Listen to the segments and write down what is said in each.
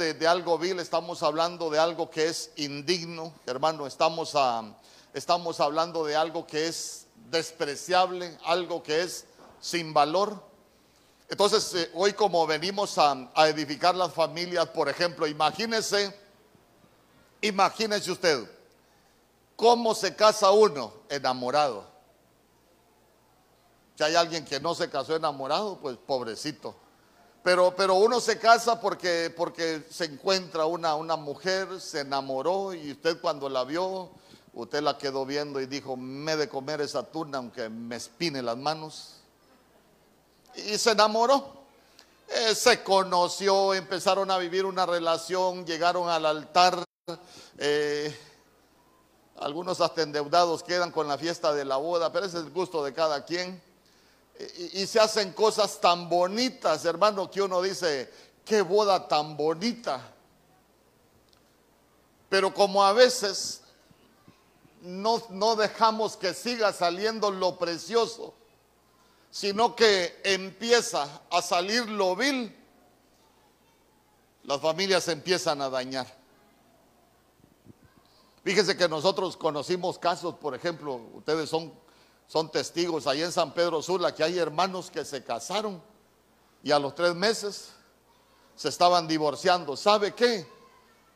de, algo vil, estamos hablando de algo que es indigno, hermano, estamos, a, estamos hablando de algo que es despreciable, algo que es sin valor. Entonces, eh, hoy como venimos a, a edificar las familias, por ejemplo, imagínese, imagínese usted, cómo se casa uno enamorado. Si hay alguien que no se casó enamorado, pues pobrecito. Pero, pero uno se casa porque, porque se encuentra una, una mujer, se enamoró y usted cuando la vio, usted la quedó viendo y dijo, me he de comer esa tuna aunque me espine las manos. Y se enamoró. Eh, se conoció, empezaron a vivir una relación, llegaron al altar. eh, algunos hasta endeudados quedan con la fiesta de la boda, pero ese es el gusto de cada quien. Y, se hacen cosas tan bonitas, hermano, que uno dice, qué boda tan bonita. Pero como a veces no, no dejamos que siga saliendo lo precioso, sino que empieza a salir lo vil, las familias empiezan a dañar. Fíjese que nosotros conocimos casos, por ejemplo, ustedes son, son testigos, ahí en San Pedro Sula, que hay hermanos que se casaron y a los tres meses se estaban divorciando. ¿Sabe qué?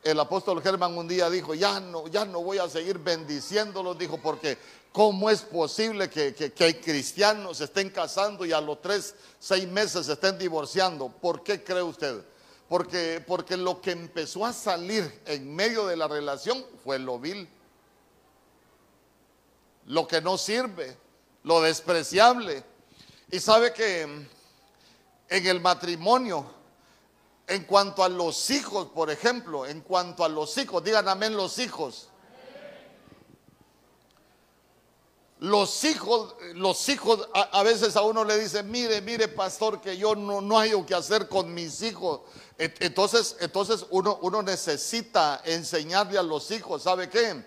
El apóstol Germán un día dijo, ya no, ya no voy a seguir bendiciéndolos, dijo, porque ¿cómo es posible que, que, cristianos se estén casando y a los tres, seis meses se estén divorciando? ¿Por qué cree usted? Porque, porque lo que empezó a salir en medio de la relación fue lo vil, lo que no sirve, lo despreciable. Y sabe que en el matrimonio, en cuanto a los hijos, por ejemplo, en cuanto a los hijos, digan amén los hijos. Los hijos, los hijos, a, veces a uno le dicen, mire, mire, pastor, que yo no, no hay que hacer con mis hijos. Entonces, entonces uno, uno necesita enseñarle a los hijos, ¿sabe qué?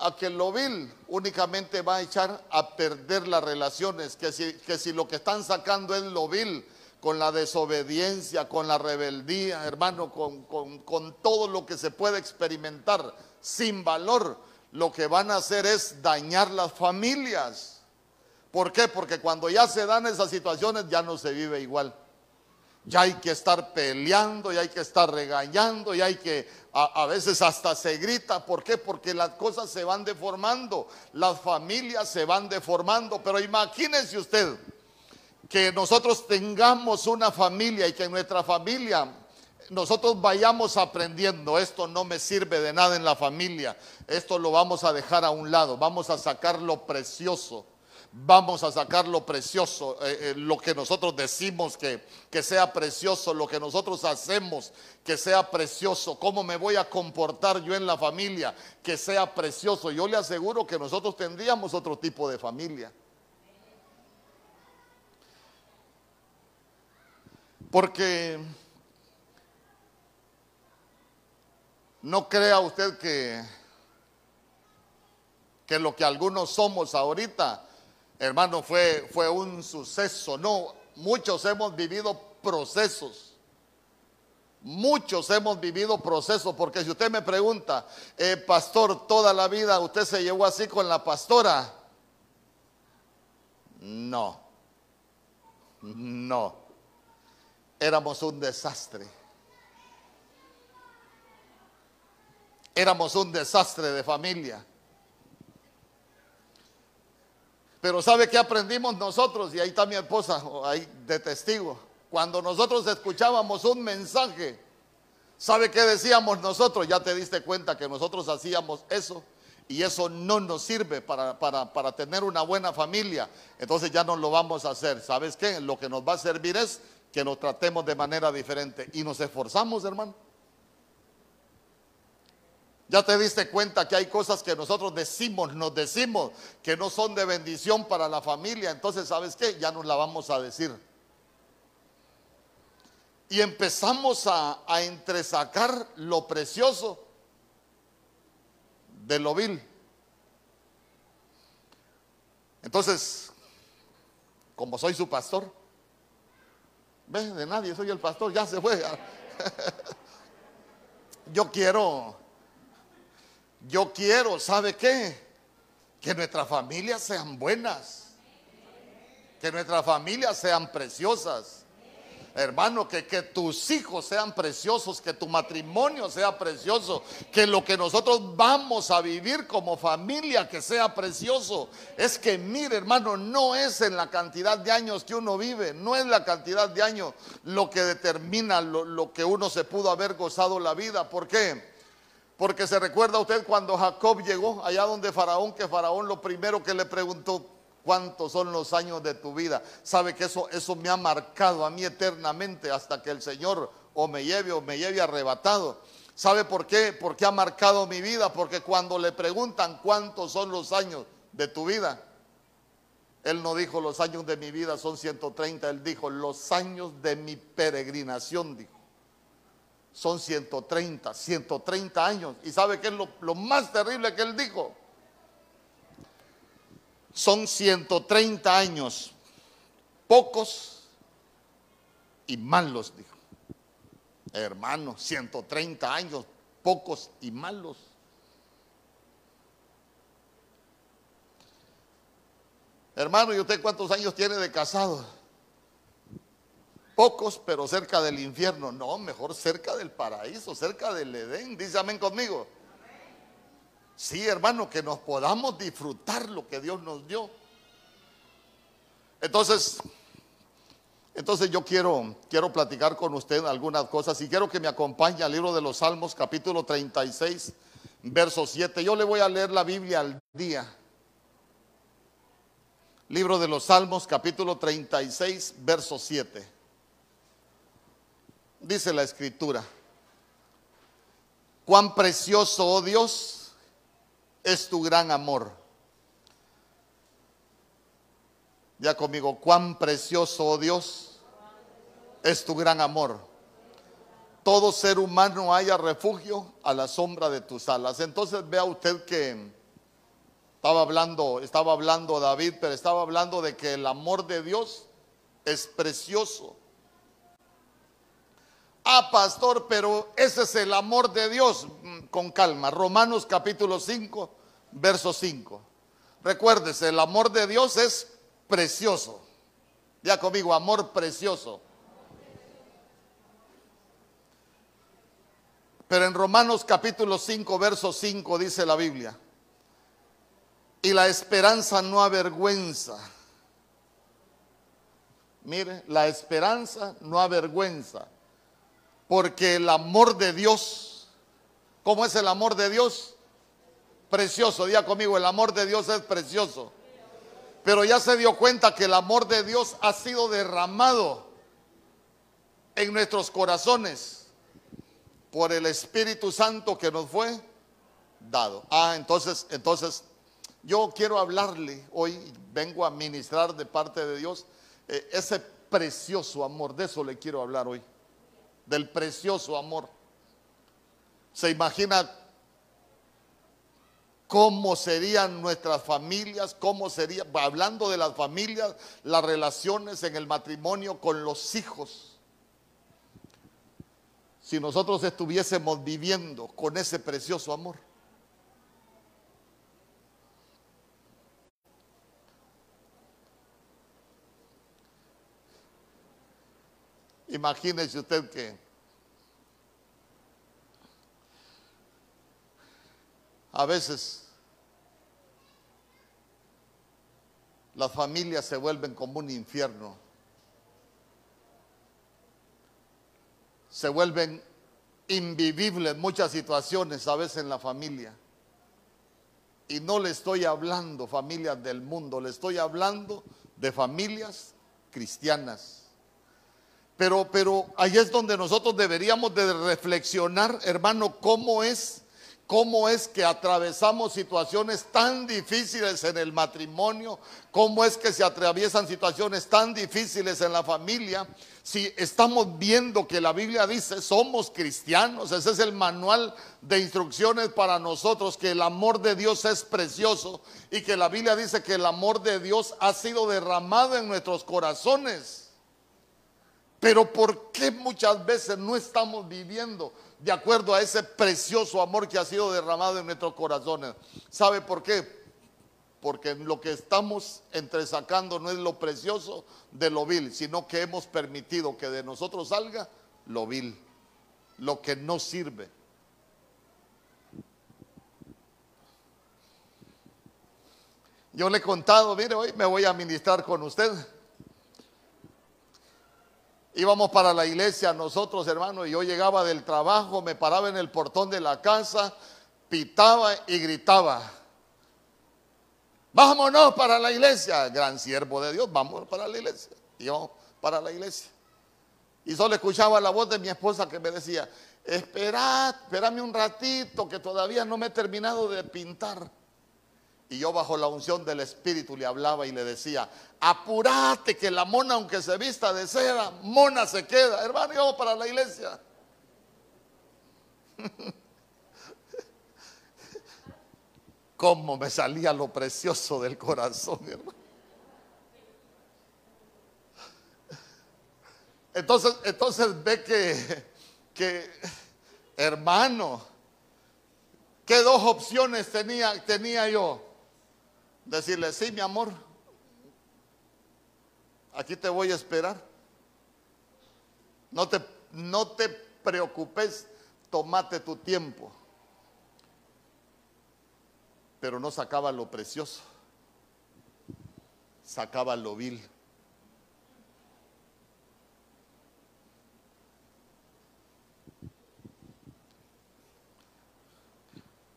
A que lo vil únicamente va a echar a perder las relaciones, que si, que si lo que están sacando es lo vil, con la desobediencia, con la rebeldía, hermano, con, con, con todo lo que se puede experimentar sin valor, lo que van a hacer es dañar las familias. ¿Por qué? Porque cuando ya se dan esas situaciones ya no se vive igual. Ya hay que estar peleando, ya hay que estar regañando, ya hay que, a, a, veces hasta se grita. ¿Por qué? Porque las cosas se van deformando, las familias se van deformando. Pero imagínese usted que nosotros tengamos una familia y que en nuestra familia nosotros vayamos aprendiendo, esto no me sirve de nada en la familia, esto lo vamos a dejar a un lado, vamos a sacar lo precioso, vamos a sacar lo precioso, eh, eh, lo que nosotros decimos que, que sea precioso, lo que nosotros hacemos que sea precioso, cómo me voy a comportar yo en la familia, que sea precioso. Yo le aseguro que nosotros tendríamos otro tipo de familia. Porque no crea usted que, que lo que algunos somos ahorita, hermano, fue, fue un suceso. No, muchos hemos vivido procesos. Muchos hemos vivido procesos, porque si usted me pregunta, eh, pastor, toda la vida usted se llevó así con la pastora. No, no, éramos un desastre. Éramos un desastre de familia. Pero ¿sabe qué aprendimos nosotros? Y ahí está mi esposa, ahí de testigo. Cuando nosotros escuchábamos un mensaje, ¿sabe qué decíamos nosotros? Ya te diste cuenta que nosotros hacíamos eso y eso no nos sirve para, para, para, tener una buena familia. Entonces ya no lo vamos a hacer. ¿Sabes qué? Lo que nos va a servir es que nos tratemos de manera diferente y nos esforzamos, hermano. Ya te diste cuenta que hay cosas que nosotros decimos, nos decimos que no son de bendición para la familia. Entonces, ¿sabes qué? Ya nos la vamos a decir. Y empezamos a, a entresacar lo precioso de lo vil. Entonces, como soy su pastor, ve, de nadie, soy el pastor, ya se fue. yo quiero, yo quiero, ¿sabe qué? Que nuestras familias sean buenas, que nuestras familias sean preciosas. Hermano, que, que tus hijos sean preciosos, que tu matrimonio sea precioso, que lo que nosotros vamos a vivir como familia, que sea precioso. Es que, mire, hermano, no es en la cantidad de años que uno vive, no es la cantidad de años lo que determina lo, lo que uno se pudo haber gozado la vida. ¿Por qué? Porque se recuerda usted cuando Jacob llegó allá donde Faraón, que Faraón lo primero que le preguntó, cuántos son los años de tu vida. Sabe que eso, eso me ha marcado a mí eternamente hasta que el Señor o me lleve o me lleve arrebatado. ¿Sabe por qué? Porque ha marcado mi vida. Porque cuando le preguntan cuántos son los años de tu vida, Él no dijo los años de mi vida son 130, Él dijo los años de mi peregrinación, dijo. Son 130, 130 años. ¿Y sabe qué es lo, más terrible que Él dijo? son 130 años, pocos y malos, dijo. Hermano, 130 años, pocos y malos. Hermano, ¿y usted cuántos años tiene de casado? Pocos, pero cerca del infierno. No, mejor cerca del paraíso, cerca del Edén. Dice amén conmigo. Sí, hermano, que nos podamos disfrutar lo que Dios nos dio. Entonces, entonces yo quiero, quiero platicar con usted algunas cosas y quiero que me acompañe al libro de los Salmos, capítulo 36, verso 7. Yo le voy a leer la Biblia al día. Libro de los Salmos, capítulo 36, verso 7. Dice la escritura, cuán precioso, oh Dios, es tu gran amor. Ya conmigo, cuán precioso, oh Dios, es tu gran amor. Todo ser humano haya refugio a la sombra de tus alas. Entonces vea usted que estaba hablando, estaba hablando David, pero estaba hablando de que el amor de Dios es precioso. Ah, pastor, pero ese es el amor de Dios. Mm, con calma. Romanos capítulo 5, verso 5. Recuérdese, el amor de Dios es precioso. Ya conmigo, amor precioso. Pero en Romanos capítulo 5, verso 5 dice la Biblia, y la esperanza no avergüenza. Mire, la esperanza no avergüenza porque el amor de Dios, ¿cómo es el amor de Dios? Precioso, diga conmigo, el amor de Dios es precioso. Pero ya se dio cuenta que el amor de Dios ha sido derramado en nuestros corazones por el Espíritu Santo que nos fue dado. Ah, entonces, entonces yo quiero hablarle hoy, vengo a ministrar de parte de Dios eh, ese precioso amor, de eso le quiero hablar hoy del precioso amor. ¿Se imagina cómo serían nuestras familias? ¿Cómo sería, hablando de las familias, las relaciones en el matrimonio con los hijos? Si nosotros estuviésemos viviendo con ese precioso amor. Imagínese usted que a veces las familias se vuelven como un infierno. Se vuelven invivibles muchas situaciones a veces en la familia. Y no le estoy hablando familias del mundo, le estoy hablando de familias cristianas. Pero, pero ahí es donde nosotros deberíamos de reflexionar, hermano, cómo es, cómo es que atravesamos situaciones tan difíciles en el matrimonio, cómo es que se atraviesan situaciones tan difíciles en la familia. Si estamos viendo que la Biblia dice, somos cristianos, ese es el manual de instrucciones para nosotros, que el amor de Dios es precioso y que la Biblia dice que el amor de Dios ha sido derramado en nuestros corazones Pero ¿por qué muchas veces no estamos viviendo de acuerdo a ese precioso amor que ha sido derramado en nuestros corazones? ¿Sabe por qué? Porque lo que estamos entresacando no es lo precioso de lo vil, sino que hemos permitido que de nosotros salga lo vil, lo que no sirve. Yo le he contado, mire, hoy me voy a ministrar con usted. Íbamos para la iglesia nosotros, hermanos, y yo llegaba del trabajo, me paraba en el portón de la casa, pitaba y gritaba. Vámonos para la iglesia, gran siervo de Dios, vamos para la iglesia. Y vamos para la iglesia. Y solo escuchaba la voz de mi esposa que me decía, esperad, espérame un ratito, que todavía no me he terminado de pintar. Y yo bajo la unción del Espíritu le hablaba y le decía, apúrate que la mona aunque se vista de seda, mona se queda. Hermano, yo para la iglesia. Cómo me salía lo precioso del corazón, hermano. Entonces, entonces ve que, que, hermano, ¿qué dos opciones tenía, tenía yo? Decirle, sí, mi amor, aquí te voy a esperar. No te, no te preocupes, tomate tu tiempo. Pero no sacaba lo precioso, sacaba lo vil.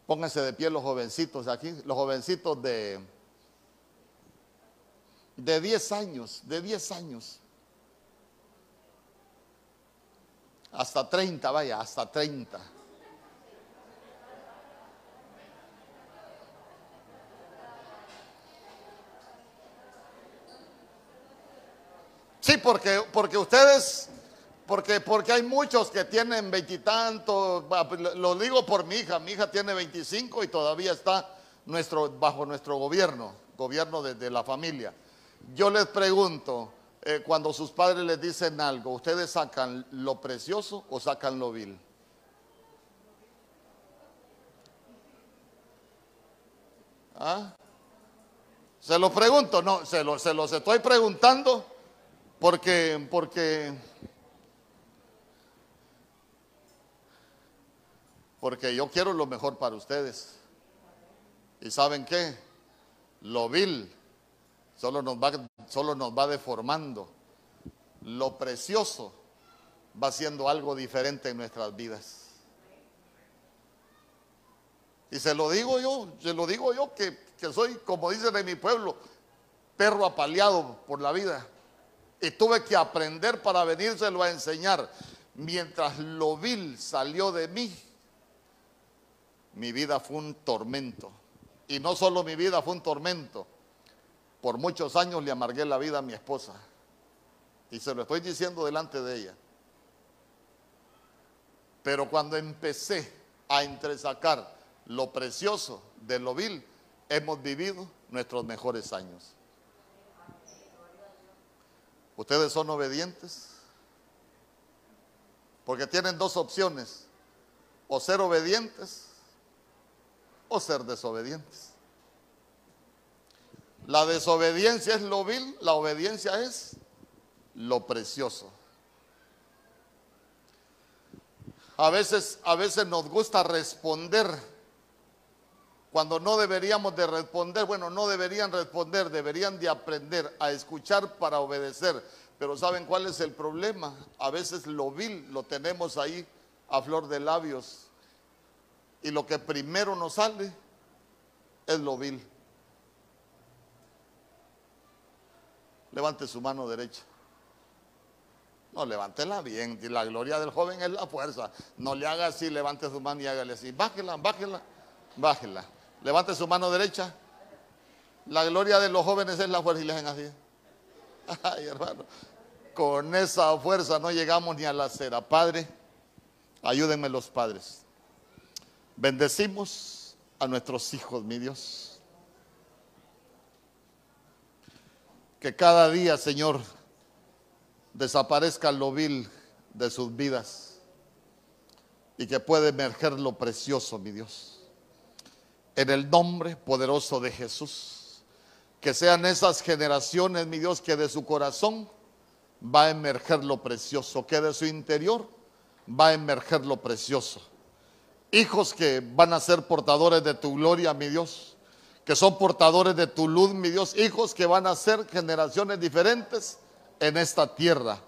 Pónganse de pie los jovencitos aquí, los jovencitos de de 10 años, de 10 años. Hasta 30, vaya, hasta 30. Sí, porque, porque ustedes, porque, porque hay muchos que tienen veintitantos, lo digo por mi hija, mi hija tiene 25 y todavía está nuestro, bajo nuestro gobierno, gobierno de la familia. Yo les pregunto, eh, cuando sus padres les dicen algo, ¿ustedes sacan lo precioso o sacan lo vil? ¿Ah? Se lo pregunto, no, se, lo, se los estoy preguntando porque, porque, porque yo quiero lo mejor para ustedes. ¿Y saben qué? Lo vil solo nos va, solo nos va deformando. Lo precioso va siendo algo diferente en nuestras vidas. Y se lo digo yo, se lo digo yo que, que soy, como dicen en mi pueblo, perro apaleado por la vida. Y tuve que aprender para venírselo a enseñar. Mientras lo vil salió de mí, mi vida fue un tormento. Y no solo mi vida fue un tormento, por muchos años le amargué la vida a mi esposa. Y se lo estoy diciendo delante de ella. Pero cuando empecé a entresacar lo precioso de lo vil, hemos vivido nuestros mejores años. ¿Ustedes son obedientes? Porque tienen dos opciones, o ser obedientes o ser desobedientes. La desobediencia es lo vil, la obediencia es lo precioso. A veces, a veces nos gusta responder cuando no deberíamos de responder. Bueno, no deberían responder, deberían de aprender a escuchar para obedecer. Pero ¿saben cuál es el problema? A veces lo vil lo tenemos ahí a flor de labios. Y lo que primero nos sale es lo vil. Levante su mano derecha. No, levántela bien. La gloria del joven es la fuerza. No le haga así, levante su mano y hágale así. Bájela, bájela, bájela. Levante su mano derecha. La gloria de los jóvenes es la fuerza y le hacen así. Ay, hermano. Con esa fuerza no llegamos ni a la acera. Padre, ayúdenme los padres. Bendecimos a nuestros hijos, mi Dios. Que cada día, Señor, desaparezca lo vil de sus vidas y que pueda emerger lo precioso, mi Dios. En el nombre poderoso de Jesús, que sean esas generaciones, mi Dios, que de su corazón va a emerger lo precioso, que de su interior va a emerger lo precioso. Hijos que van a ser portadores de tu gloria, mi Dios, que son portadores de tu luz, mi Dios, hijos que van a ser generaciones diferentes en esta tierra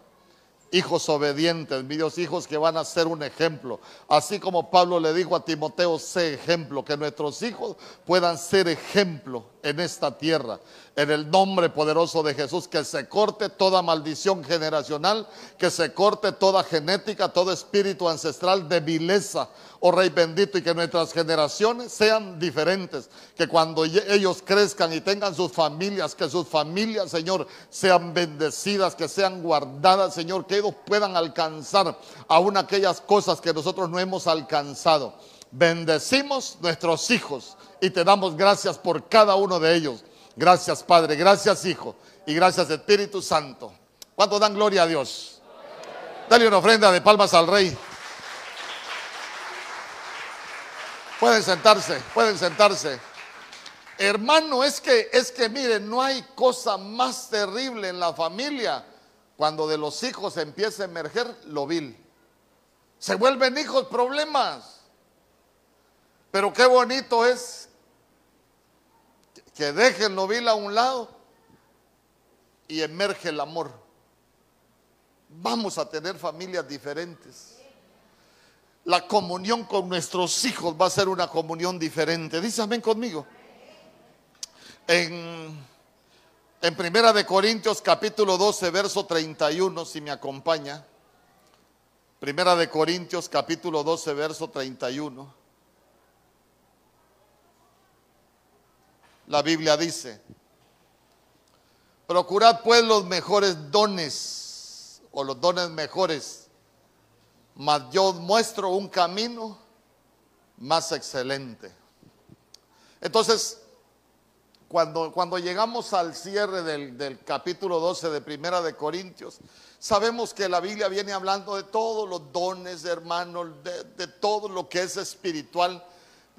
hijos obedientes, mi Dios, hijos que van a ser un ejemplo. Así como Pablo le dijo a Timoteo, sé ejemplo, que nuestros hijos puedan ser ejemplo en esta tierra. En el nombre poderoso de Jesús, que se corte toda maldición generacional, que se corte toda genética, todo espíritu ancestral de vileza, oh Rey bendito, y que nuestras generaciones sean diferentes, que cuando ellos crezcan y tengan sus familias, que sus familias, Señor, sean bendecidas, que sean guardadas, Señor, que ellos puedan alcanzar aún aquellas cosas que nosotros no hemos alcanzado. Bendecimos nuestros hijos y te damos gracias por cada uno de ellos. Gracias Padre, gracias Hijo y gracias Espíritu Santo. ¿Cuánto dan gloria a Dios? Dale una ofrenda de palmas al Rey. Pueden sentarse, pueden sentarse. Hermano, es que es que miren, no hay cosa más terrible en la familia cuando de los hijos empieza a emerger lo vil. Se vuelven hijos problemas. Pero qué bonito es que dejen lo vil a un lado y emerge el amor. Vamos a tener familias diferentes. La comunión con nuestros hijos va a ser una comunión diferente. Dice amén conmigo. En, en Primera de Corintios capítulo 12, verso 31, si me acompaña. Primera de Corintios capítulo 12, verso 31. La Biblia dice, procurad pues los mejores dones o los dones mejores, mas yo muestro un camino más excelente. Entonces, cuando, cuando llegamos al cierre del, capítulo 12 de Primera de Corintios, sabemos que la Biblia viene hablando de todos los dones, hermanos, de, de todo lo que es espiritual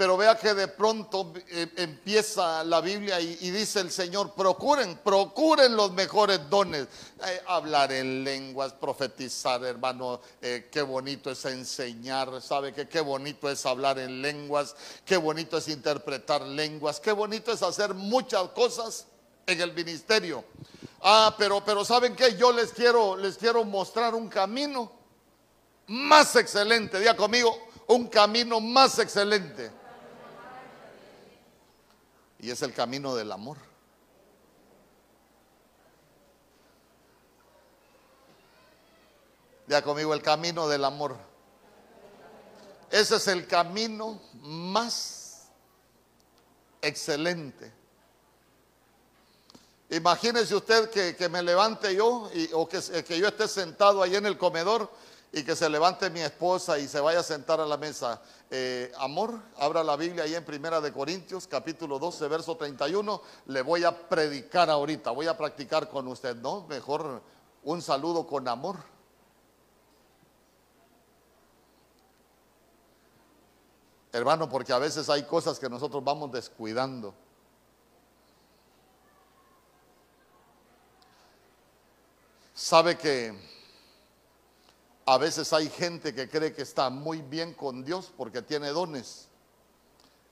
pero vea que de pronto eh, empieza la Biblia y, dice el Señor, procuren, procuren los mejores dones. Eh, hablar en lenguas, profetizar, hermano, eh, qué bonito es enseñar, ¿sabe que qué bonito es hablar en lenguas? Qué bonito es interpretar lenguas, qué bonito es hacer muchas cosas en el ministerio. Ah, pero, pero ¿saben qué? Yo les quiero, les quiero mostrar un camino más excelente. Diga conmigo, un camino más excelente y es el camino del amor. Ya conmigo el camino del amor. Ese es el camino más excelente. Imagínese usted que, me levante yo o que, que yo esté sentado ahí en el comedor y que se levante mi esposa y se vaya a sentar a la mesa. Eh, amor, abra la Biblia ahí en Primera de Corintios, capítulo 12, verso 31. Le voy a predicar ahorita, voy a practicar con usted, ¿no? Mejor un saludo con amor. Hermano, porque a veces hay cosas que nosotros vamos descuidando. Sabe que a veces hay gente que cree que está muy bien con Dios porque tiene dones.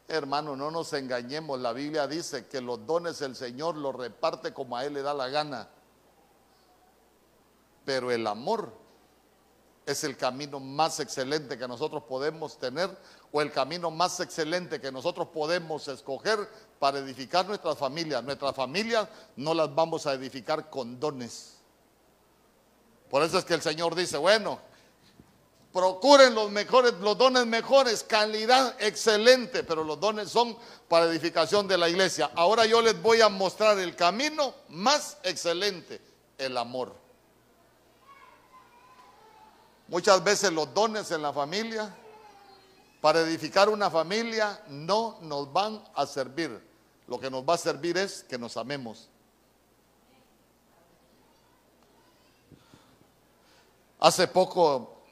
Hermano, no nos engañemos. La Biblia dice que los dones el Señor los reparte como a Él le da la gana. Pero el amor es el camino más excelente que nosotros podemos tener o el camino más excelente que nosotros podemos escoger para edificar nuestras familias. Nuestras familias no las vamos a edificar con dones. Por eso es que el Señor dice, bueno, procuren los mejores, los dones mejores, calidad excelente, pero los dones son para edificación de la iglesia. Ahora yo les voy a mostrar el camino más excelente, el amor. Muchas veces los dones en la familia, para edificar una familia, no nos van a servir. Lo que nos va a servir es que nos amemos. Hace poco,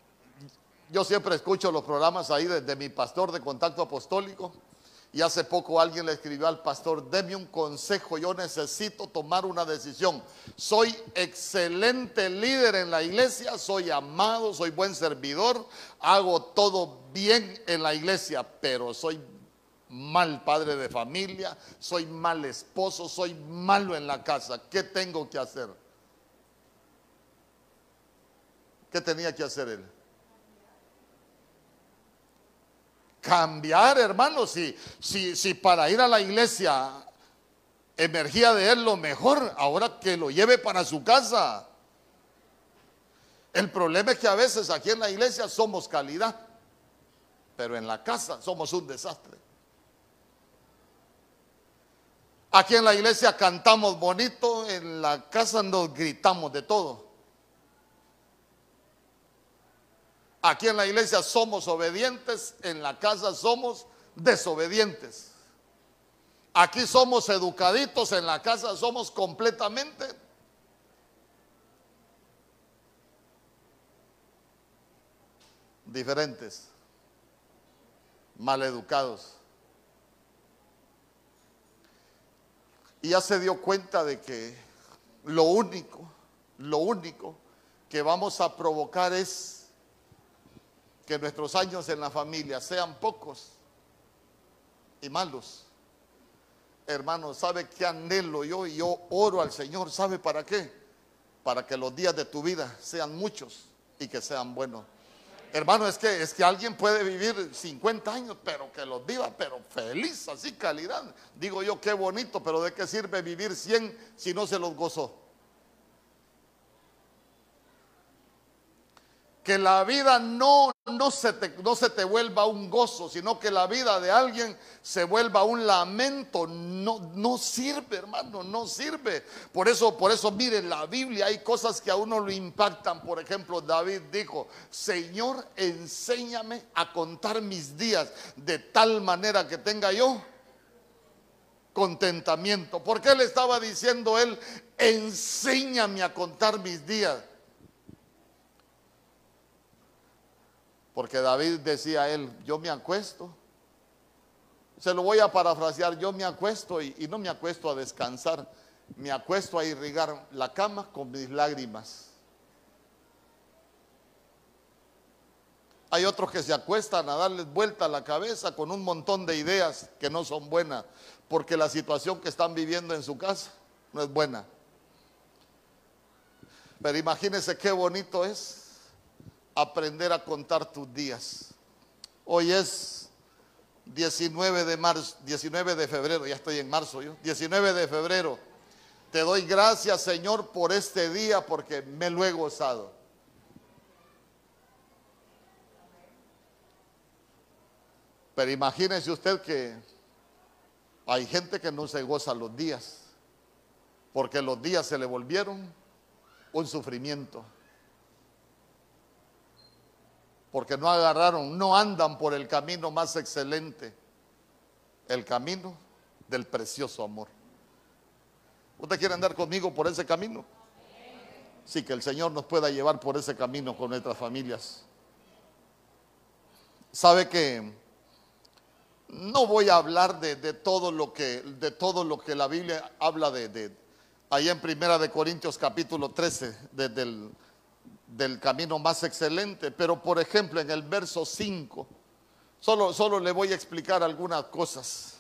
yo siempre escucho los programas ahí de, de mi pastor de contacto apostólico. Y hace poco alguien le escribió al pastor, deme un consejo, yo necesito tomar una decisión. Soy excelente líder en la iglesia, soy amado, soy buen servidor, hago todo bien en la iglesia, pero soy mal padre de familia, soy mal esposo, soy malo en la casa. ¿Qué tengo que hacer? ¿Qué tenía que hacer él? cambiar, hermano. Si, si, si para ir a la iglesia emergía de él lo mejor, ahora que lo lleve para su casa. El problema es que a veces aquí en la iglesia somos calidad, pero en la casa somos un desastre. Aquí en la iglesia cantamos bonito, en la casa nos gritamos de todo. Aquí en la iglesia somos obedientes, en la casa somos desobedientes. Aquí somos educaditos, en la casa somos completamente diferentes, maleducados. Y ya se dio cuenta de que lo único, lo único que vamos a provocar es que nuestros años en la familia sean pocos y malos. Hermano, ¿sabe qué anhelo yo? Y yo oro al Señor, ¿sabe para qué? Para que los días de tu vida sean muchos y que sean buenos. Hermano, es que, es que alguien puede vivir 50 años, pero que los viva, pero feliz, así calidad. Digo yo, qué bonito, pero ¿de qué sirve vivir 100 si no se los gozó? Que la vida no, no, se te, no se te vuelva un gozo, sino que la vida de alguien se vuelva un lamento. No, no sirve, hermano, no sirve. Por eso, por eso, miren, la Biblia hay cosas que a uno lo impactan. Por ejemplo, David dijo, Señor, enséñame a contar mis días de tal manera que tenga yo contentamiento. ¿Por qué le estaba diciendo él, enséñame a contar mis días? Porque David decía a él, yo me acuesto. Se lo voy a parafrasear, yo me acuesto y, no me acuesto a descansar, me acuesto a irrigar la cama con mis lágrimas. Hay otros que se acuestan a darles vuelta a la cabeza con un montón de ideas que no son buenas, porque la situación que están viviendo en su casa no es buena. Pero imagínense qué bonito es aprender a contar tus días. Hoy es 19 de marzo, 19 de febrero, ya estoy en marzo yo, 19 de febrero. Te doy gracias, Señor, por este día porque me lo he gozado. Pero imagínese usted que hay gente que no se goza los días, porque los días se le volvieron un sufrimiento porque no agarraron, no andan por el camino más excelente, el camino del precioso amor. ¿Usted quiere andar conmigo por ese camino? Sí, que el Señor nos pueda llevar por ese camino con nuestras familias. Sabe que no voy a hablar de, todo lo que de todo lo que la Biblia habla de, de ahí en Primera de Corintios capítulo 13, desde el del camino más excelente, pero por ejemplo en el verso 5, solo, solo le voy a explicar algunas cosas,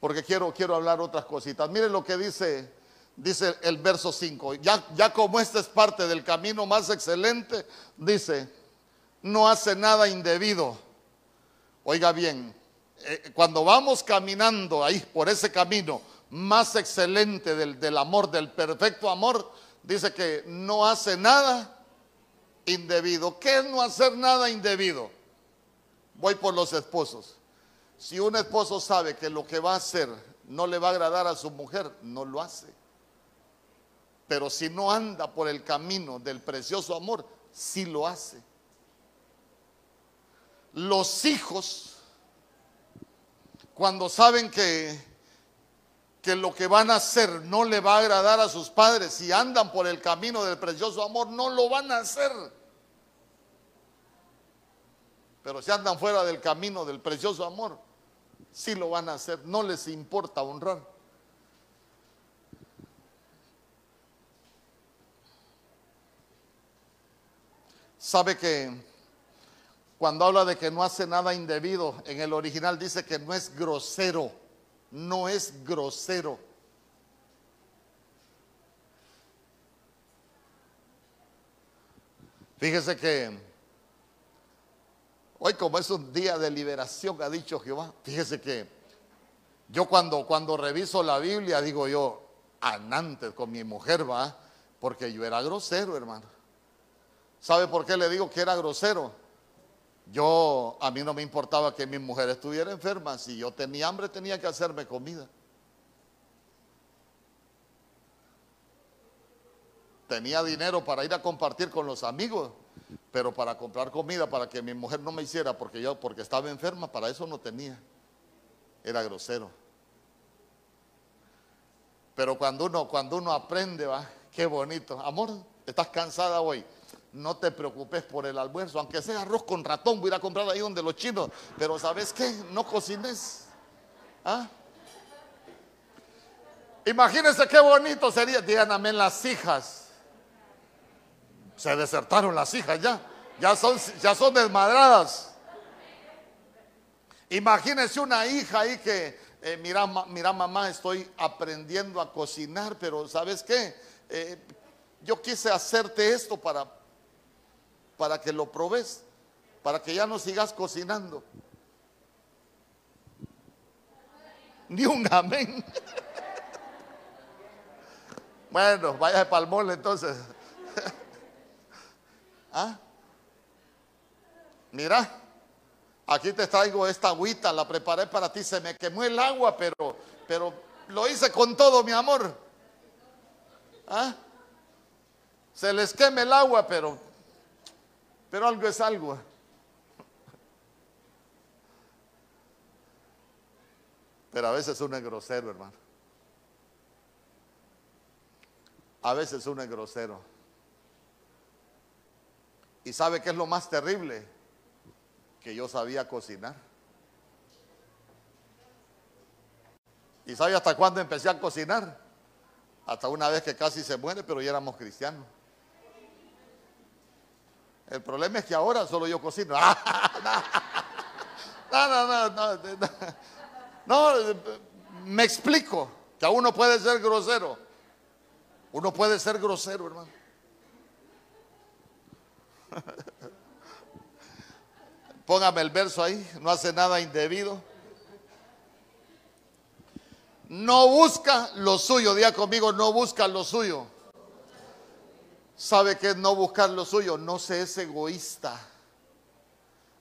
porque quiero, quiero hablar otras cositas. Miren lo que dice, dice el verso 5, ya, ya como este es parte del camino más excelente, dice, no hace nada indebido. Oiga bien, eh, cuando vamos caminando ahí por ese camino más excelente del, del amor, del perfecto amor, dice que no hace nada indebido. ¿Qué es no hacer nada indebido? Voy por los esposos. Si un esposo sabe que lo que va a hacer no le va a agradar a su mujer, no lo hace. Pero si no anda por el camino del precioso amor, sí lo hace. Los hijos, cuando saben que que lo que van a hacer no le va a agradar a sus padres, si andan por el camino del precioso amor, no lo van a hacer. Pero si andan fuera del camino del precioso amor, sí lo van a hacer. No les importa honrar. Sabe que cuando habla de que no hace nada indebido, en el original dice que no es grosero, no es grosero. Fíjese que Hoy como es un día de liberación, ha dicho Jehová, fíjese que yo cuando, cuando reviso la Biblia digo yo, antes con mi mujer va, porque yo era grosero, hermano. ¿Sabe por qué le digo que era grosero? Yo, a mí no me importaba que mi mujer estuviera enferma, si yo tenía hambre tenía que hacerme comida. Tenía dinero para ir a compartir con los amigos, pero para comprar comida para que mi mujer no me hiciera porque yo porque estaba enferma, para eso no tenía. Era grosero. Pero cuando uno cuando uno aprende, va, qué bonito. Amor, estás cansada hoy. No te preocupes por el almuerzo, aunque sea arroz con ratón, voy a comprar ahí donde los chinos, pero ¿sabes qué? No cocines. ¿Ah? Imagínense qué bonito sería, digan amén las hijas se desertaron las hijas ya. Ya son, ya son desmadradas. Imagínense una hija ahí que, eh, mira, mira mamá, estoy aprendiendo a cocinar, pero ¿sabes qué? Eh, yo quise hacerte esto para, para que lo probes, para que ya no sigas cocinando. Ni un amén. bueno, vaya de palmón entonces. ¿Ah? Mira, aquí te traigo esta agüita, la preparé para ti, se me quemó el agua, pero, pero lo hice con todo mi amor. ¿Ah? Se les queme el agua, pero, pero algo es algo. Pero a veces uno es grosero, hermano. A veces uno es grosero. ¿Y sabe qué es lo más terrible? Que yo sabía cocinar. ¿Y sabe hasta cuándo empecé a cocinar? Hasta una vez que casi se muere, pero ya éramos cristianos. El problema es que ahora solo yo cocino. No, no, no, no, no. No, me explico que uno puede ser grosero. Uno puede ser grosero, hermano. Póngame el verso ahí, no hace nada indebido. No busca lo suyo, diga conmigo, no busca lo suyo. ¿Sabe qué es no buscar lo suyo? No se es egoísta.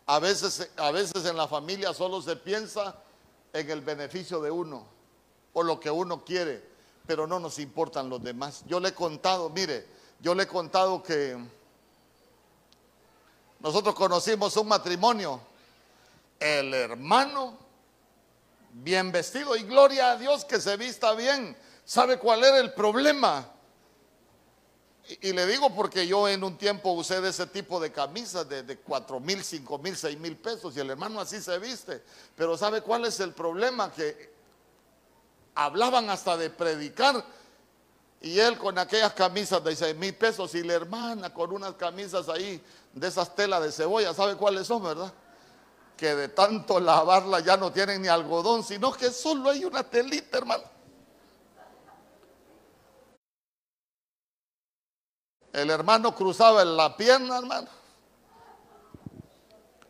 A veces, a veces en la familia solo se piensa en el beneficio de uno o lo que uno quiere, pero no nos importan los demás. Yo le he contado, mire, yo le he contado que nosotros conocimos un matrimonio. El hermano, bien vestido, y gloria a Dios que se vista bien. ¿Sabe cuál era el problema? Y, le digo porque yo en un tiempo usé de ese tipo de camisas de, de 4 mil, 5 mil, 6 mil pesos y el hermano así se viste. Pero ¿sabe cuál es el problema? Que hablaban hasta de predicar y él con aquellas camisas de 6 mil pesos y la hermana con unas camisas ahí de esas telas de cebolla, ¿sabe cuáles son, verdad? Que de tanto lavarla ya no tienen ni algodón, sino que solo hay una telita, hermano. El hermano cruzaba la pierna, hermano.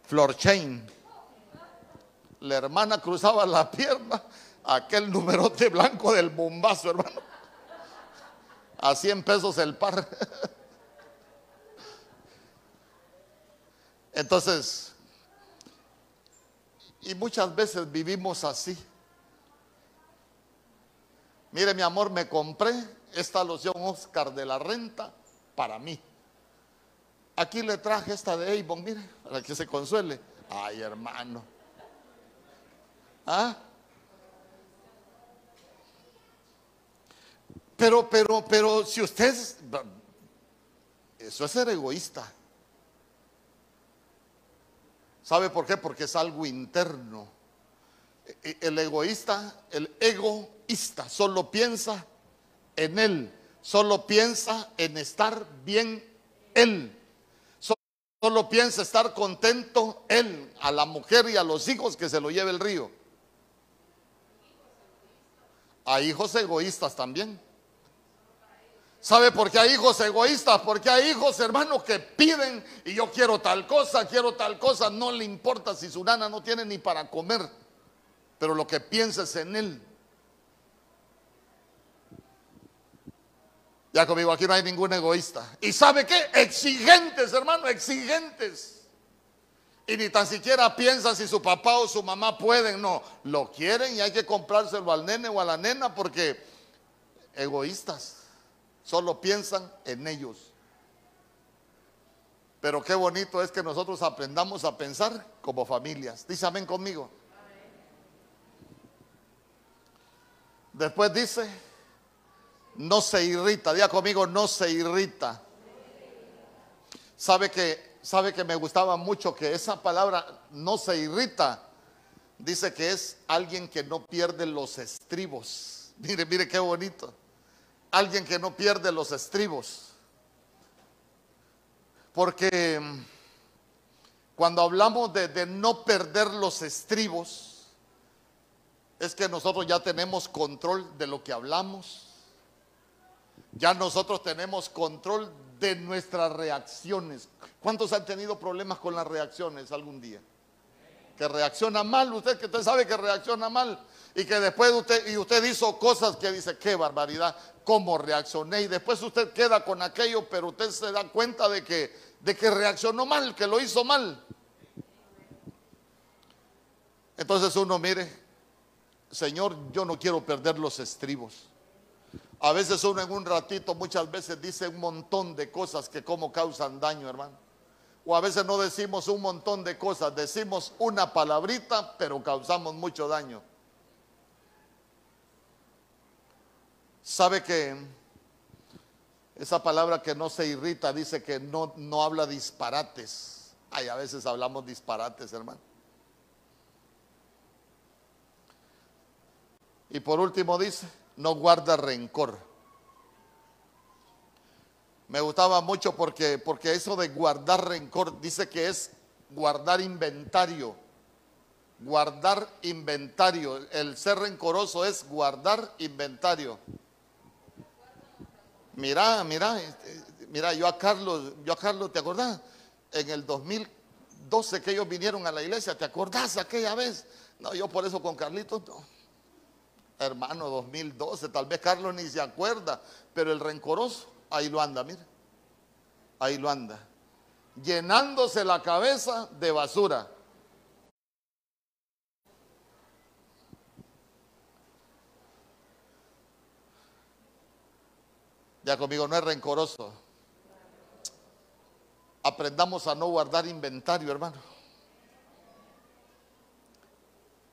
Flor chain. La hermana cruzaba la pierna, aquel numerote blanco del bombazo, hermano a 100 pesos el par. Entonces, y muchas veces vivimos así. Mire, mi amor, me compré esta loción Oscar de la renta para mí. Aquí le traje esta de Avon, mire, para que se consuele. Ay, hermano. ¿Ah? Pero, pero, pero si usted, eso es ser egoísta. ¿Sabe por qué? Porque es algo interno. E, e, el egoísta, el egoísta, solo piensa en él, solo piensa en estar bien él, solo piensa estar contento él, a la mujer y a los hijos que se lo lleve el río. A hijos egoístas también. ¿Sabe por qué hay hijos egoístas? Porque hay hijos, hermanos, que piden y yo quiero tal cosa, quiero tal cosa. No le importa si su nana no tiene ni para comer, pero lo que piensa es en él. Ya conmigo, aquí no hay ningún egoísta. ¿Y sabe qué? Exigentes, hermano, exigentes. Y ni tan siquiera piensan si su papá o su mamá pueden. No, lo quieren y hay que comprárselo al nene o a la nena porque egoístas. Solo piensan en ellos. Pero qué bonito es que nosotros aprendamos a pensar como familias. Dice amén conmigo. Después dice, no se irrita. Diga conmigo, no se irrita. Sabe que, sabe que me gustaba mucho que esa palabra no se irrita. Dice que es alguien que no pierde los estribos. Mire, mire qué bonito alguien que no pierde los estribos. Porque mm, cuando hablamos de, no perder los estribos, es que nosotros ya tenemos control de lo que hablamos. Ya nosotros tenemos control de nuestras reacciones. ¿Cuántos han tenido problemas con las reacciones algún día? Que reacciona mal, usted que usted sabe que reacciona mal y que después usted y usted hizo cosas que dice, qué barbaridad, cómo reaccioné y después usted queda con aquello, pero usted se da cuenta de que, de que reaccionó mal, que lo hizo mal. Entonces uno mire, Señor, yo no quiero perder los estribos. A veces uno en un ratito, muchas veces dice un montón de cosas que como causan daño, hermano. O a veces no decimos un montón de cosas, decimos una palabrita, pero causamos mucho daño. Sabe que esa palabra que no se irrita dice que no, no habla disparates. Ay, a veces hablamos disparates, hermano. Y por último dice, no guarda rencor. Me gustaba mucho porque, porque eso de guardar rencor dice que es guardar inventario. Guardar inventario. El ser rencoroso es guardar inventario. Mira, mira, este, mira, yo a Carlos, yo a Carlos, ¿te acordás? En el 2012 que ellos vinieron a la iglesia, ¿te acordás aquella vez? No, yo por eso con Carlitos, no. Hermano, 2012, tal vez Carlos ni se acuerda, pero el rencoroso, ahí lo anda, mira. Ahí lo anda. Llenándose la cabeza de basura. Ya conmigo, no es rencoroso. Aprendamos a no guardar inventario, hermano.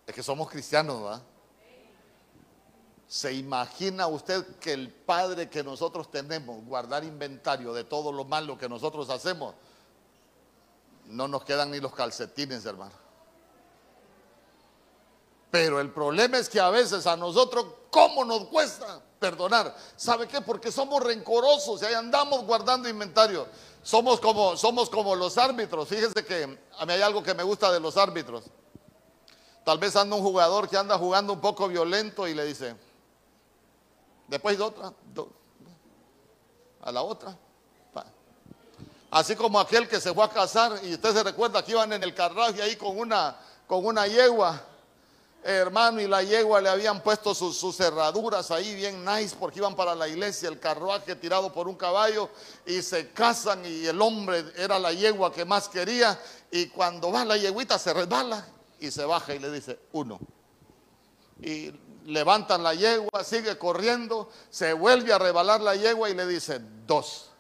Es que somos cristianos, ¿verdad? ¿Se imagina usted que el Padre que nosotros tenemos, guardar inventario de todo lo malo que nosotros hacemos, no nos quedan ni los calcetines, hermano? Pero el problema es que a veces a nosotros, ¿cómo nos cuesta perdonar? ¿Sabe qué? Porque somos rencorosos y ahí andamos guardando inventario. Somos como, somos como los árbitros. Fíjese que a mí hay algo que me gusta de los árbitros. Tal vez anda un jugador que anda jugando un poco violento y le dice, después de otra, a la otra. Así como aquel que se fue a casar y usted se recuerda que iban en el carruaje ahí con una, con una yegua hermano, y la yegua le habían puesto sus, cerraduras ahí bien nice porque iban para la iglesia, el carruaje tirado por un caballo y se casan y el hombre era la yegua que más quería y cuando va la yeguita se resbala y se baja y le dice uno. Y levantan la yegua, sigue corriendo, se vuelve a rebalar la yegua y le dice dos.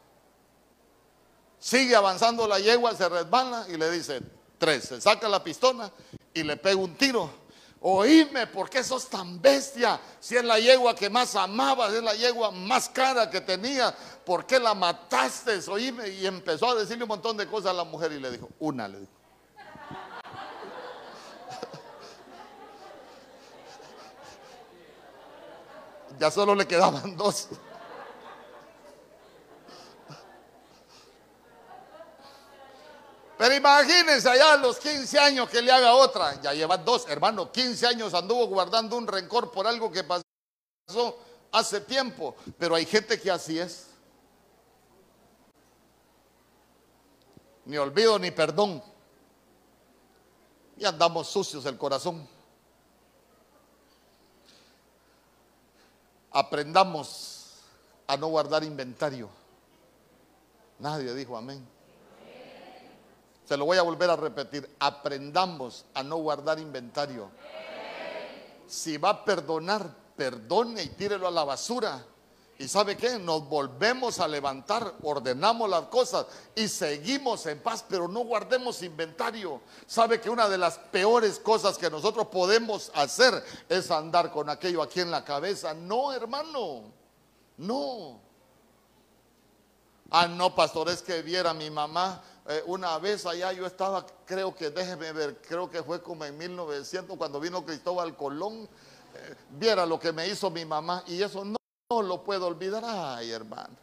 Sigue avanzando la yegua, se resbala y le dice tres. Se saca la pistola y le pega un tiro Oíme, ¿por qué sos tan bestia? Si es la yegua que más amabas, es la yegua más cara que tenía, ¿por qué la mataste? Oíme, y empezó a decirle un montón de cosas a la mujer y le dijo, una, le dijo. Ya solo le quedaban dos. Pero imagínense allá a los 15 años que le haga otra. Ya llevan dos, hermano. 15 años anduvo guardando un rencor por algo que pasó hace tiempo. Pero hay gente que así es. Ni olvido ni perdón. Y andamos sucios el corazón. Aprendamos a no guardar inventario. Nadie dijo amén. Se lo voy a volver a repetir. Aprendamos a no guardar inventario. Si va a perdonar, perdone y tírelo a la basura. ¿Y sabe qué? Nos volvemos a levantar, ordenamos las cosas y seguimos en paz, pero no guardemos inventario. ¿Sabe que una de las peores cosas que nosotros podemos hacer es andar con aquello aquí en la cabeza? No, hermano, no. Ah, no, pastor, es que viera mi mamá eh, una vez allá yo estaba, creo que, déjeme ver, creo que fue como en 1900 cuando vino Cristóbal Colón, eh, viera lo que me hizo mi mamá y eso no, no lo puedo olvidar, ay hermano,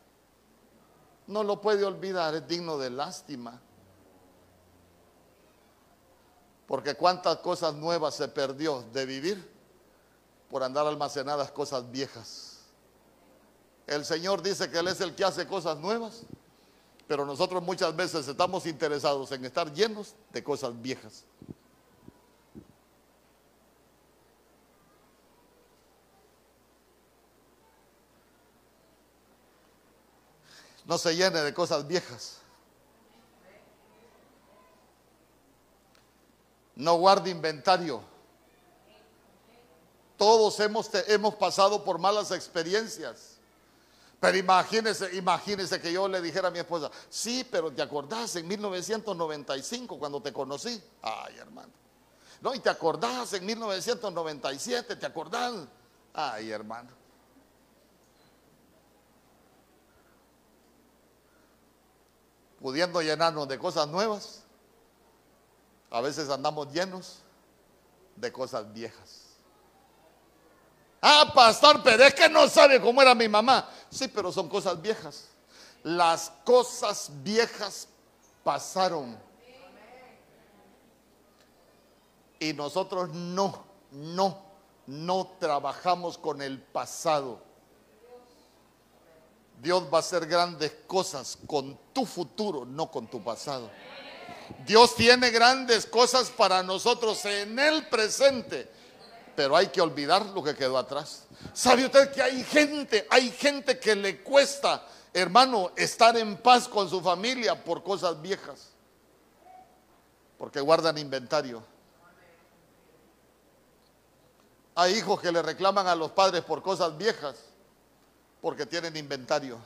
no lo puede olvidar, es digno de lástima. Porque cuántas cosas nuevas se perdió de vivir por andar almacenadas cosas viejas. El Señor dice que Él es el que hace cosas nuevas. Pero nosotros muchas veces estamos interesados en estar llenos de cosas viejas. No se llene de cosas viejas. No guarde inventario. Todos hemos, hemos pasado por malas experiencias. Pero imagínese, imagínese que yo le dijera a mi esposa, sí, pero te acordás en 1995 cuando te conocí. Ay, hermano. No, y te acordás en 1997, ¿te acordás? Ay, hermano. Pudiendo llenarnos de cosas nuevas, a veces andamos llenos de cosas viejas. Ah, pastor, pero es que no sabe cómo era mi mamá. Sí, pero son cosas viejas. Las cosas viejas pasaron. Y nosotros no, no, no trabajamos con el pasado. Dios va a hacer grandes cosas con tu futuro, no con tu pasado. Dios tiene grandes cosas para nosotros en el presente pero hay que olvidar lo que quedó atrás. ¿Sabe usted que hay gente, hay gente que le cuesta, hermano, estar en paz con su familia por cosas viejas? Porque guardan inventario. Hay hijos que le reclaman a los padres por cosas viejas porque tienen inventario.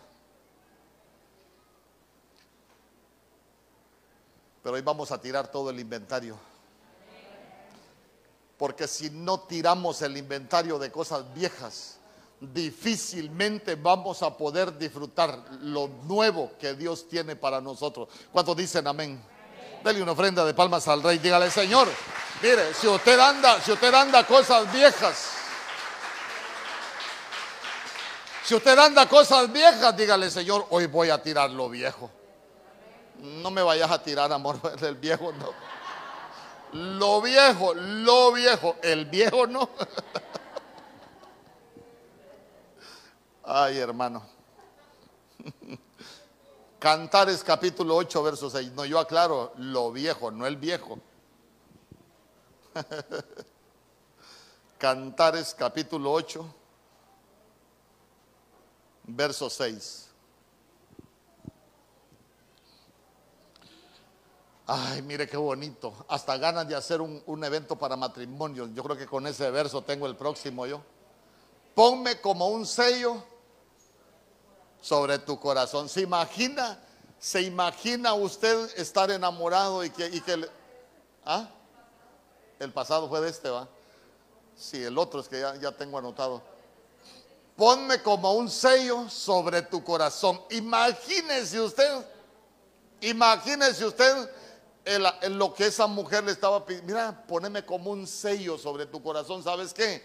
Pero hoy vamos a tirar todo el inventario. Porque si no tiramos el inventario de cosas viejas, difícilmente vamos a poder disfrutar lo nuevo que Dios tiene para nosotros. ¿Cuántos dicen amén? Dele una ofrenda de palmas al rey. Dígale, Señor, mire, si usted anda, si usted anda cosas viejas, si usted anda cosas viejas, dígale, Señor, hoy voy a tirar lo viejo. No me vayas a tirar, amor, del viejo, no. Lo viejo, lo viejo, el viejo no. Ay, hermano. Cantares capítulo 8, verso 6. No, yo aclaro, lo viejo, no el viejo. Cantares capítulo 8, verso 6. Ay, mire qué bonito. Hasta ganas de hacer un, evento para matrimonio. Yo creo que con ese verso tengo el próximo yo. Ponme como un sello sobre tu corazón. ¿Se imagina? ¿Se imagina usted estar enamorado y que, y que ¿Ah? El pasado fue de este, ¿va? Sí, el otro es que ya, ya tengo anotado. Ponme como un sello sobre tu corazón. Imagínese usted, imagínese usted lo que esa mujer le estaba pidiendo. Mira, poneme como un sello sobre tu corazón. ¿Sabes qué?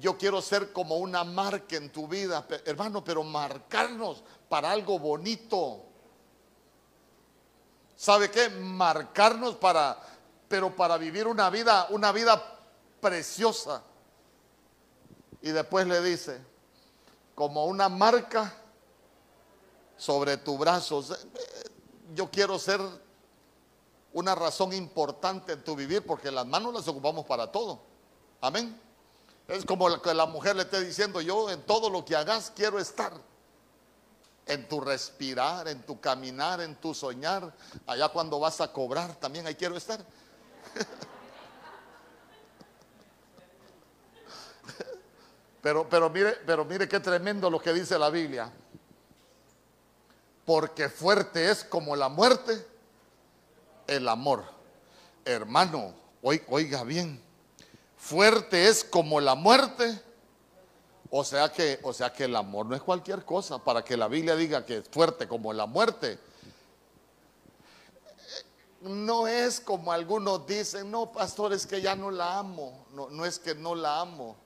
yo quiero ser como una marca en tu vida, hermano, pero marcarnos para algo bonito. ¿Sabe qué? Marcarnos para, pero para vivir una vida, una vida preciosa. Y después le dice, como una marca sobre tu brazo. Yo quiero ser una razón importante en tu vivir porque las manos las ocupamos para todo. Amén. Es como que la mujer le esté diciendo, yo en todo lo que hagas quiero estar. En tu respirar, en tu caminar, en tu soñar. Allá cuando vas a cobrar también ahí quiero estar. Pero, pero, mire, pero mire qué tremendo lo que dice la Biblia. Porque fuerte es como la muerte el amor. Hermano, oiga bien. Fuerte es como la muerte. O sea que, o sea que el amor no es cualquier cosa. Para que la Biblia diga que es fuerte como la muerte, no es como algunos dicen, no, pastor, es que ya no la amo. No, no es que no la amo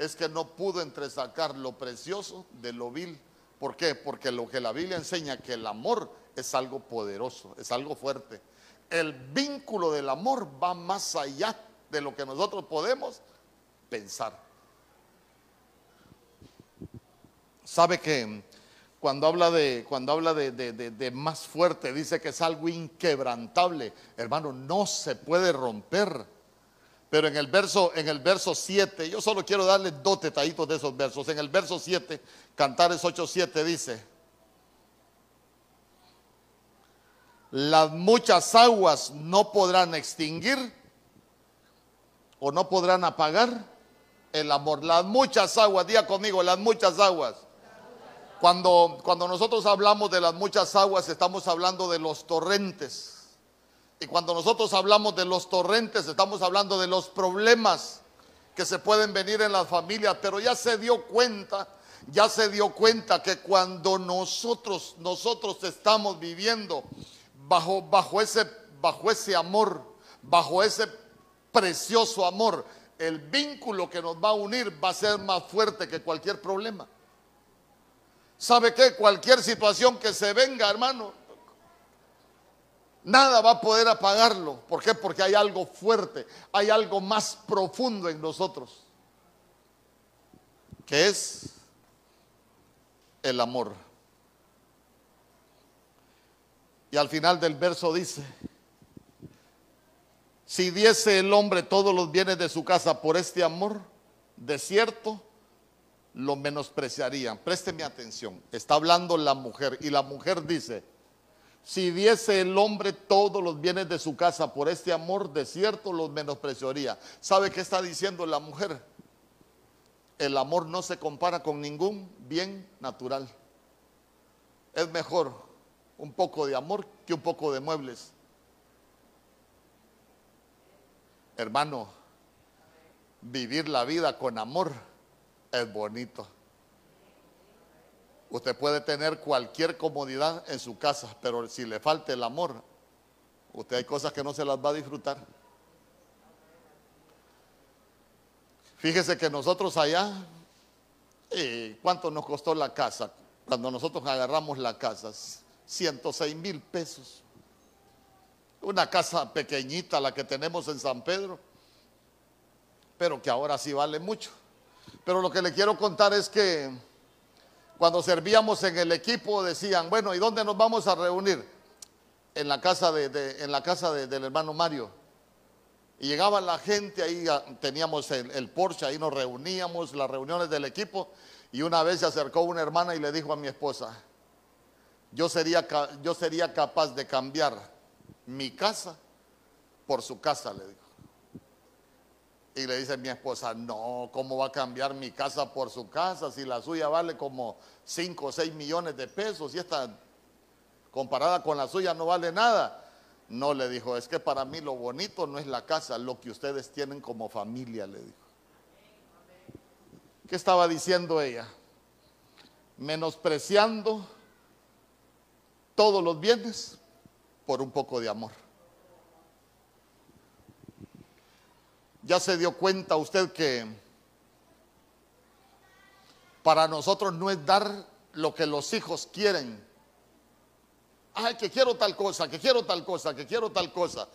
es que no pudo entresacar lo precioso de lo vil. ¿Por qué? Porque lo que la Biblia enseña que el amor es algo poderoso, es algo fuerte. El vínculo del amor va más allá de lo que nosotros podemos pensar. ¿Sabe que cuando habla de, cuando habla de, de, más fuerte, dice que es algo inquebrantable? Hermano, no se puede romper. Pero en el verso en el verso 7, yo solo quiero darle dos detallitos de esos versos. En el verso 7, Cantares 8:7 dice: Las muchas aguas no podrán extinguir o no podrán apagar el amor. Las muchas aguas, diga conmigo, las muchas aguas. Cuando, cuando nosotros hablamos de las muchas aguas, estamos hablando de los torrentes y cuando nosotros hablamos de los torrentes, estamos hablando de los problemas que se pueden venir en las familias, pero ya se dio cuenta, ya se dio cuenta que cuando nosotros nosotros estamos viviendo bajo bajo ese bajo ese amor, bajo ese precioso amor, el vínculo que nos va a unir va a ser más fuerte que cualquier problema. ¿Sabe qué? Cualquier situación que se venga, hermano, Nada va a poder apagarlo. ¿Por qué? Porque hay algo fuerte, hay algo más profundo en nosotros, que es el amor. Y al final del verso dice, si diese el hombre todos los bienes de su casa por este amor, de cierto, lo menospreciarían. Présteme atención, está hablando la mujer y la mujer dice, si diese el hombre todos los bienes de su casa por este amor, de cierto los menospreciaría. ¿Sabe qué está diciendo la mujer? El amor no se compara con ningún bien natural. Es mejor un poco de amor que un poco de muebles. Hermano, vivir la vida con amor es bonito. Usted puede tener cualquier comodidad en su casa, pero si le falta el amor, usted hay cosas que no se las va a disfrutar. Fíjese que nosotros allá, eh, ¿cuánto nos costó la casa? Cuando nosotros agarramos la casa, 106 mil pesos. Una casa pequeñita, la que tenemos en San Pedro, pero que ahora sí vale mucho. Pero lo que le quiero contar es que cuando servíamos en el equipo decían, bueno, ¿y dónde nos vamos a reunir? En la casa, de, en la casa del hermano Mario. Y llegaba la gente, ahí teníamos el, Porsche, ahí nos reuníamos, las reuniones del equipo. Y una vez se acercó una hermana y le dijo a mi esposa, yo sería, yo sería capaz de cambiar mi casa por su casa, le. Y le dice mi esposa, no, ¿cómo va a cambiar mi casa por su casa si la suya vale como 5 o 6 millones de pesos y esta comparada con la suya no vale nada? No, le dijo, es que para mí lo bonito no es la casa, lo que ustedes tienen como familia, le dijo. ¿Qué estaba diciendo ella? Menospreciando todos los bienes por un poco de amor. Ya se dio cuenta usted que para nosotros no es dar lo que los hijos quieren. Ay, que quiero tal cosa, que quiero tal cosa, que quiero tal cosa.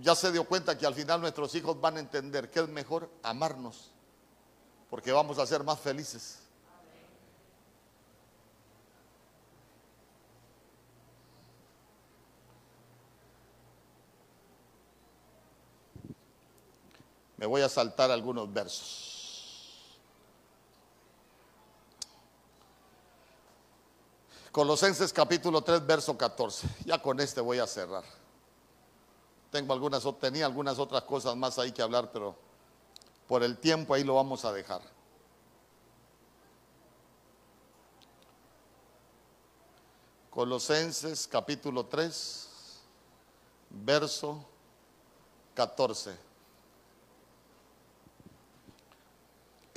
Ya, se dio cuenta que al final nuestros hijos van a entender que es mejor amarnos, porque vamos a ser más felices. Me voy a saltar algunos versos. Colosenses capítulo 3, verso 14. Ya con este voy a cerrar. Tengo algunas, tenía algunas otras cosas más ahí que hablar, pero por el tiempo ahí lo vamos a dejar. Colosenses capítulo 3, verso 14.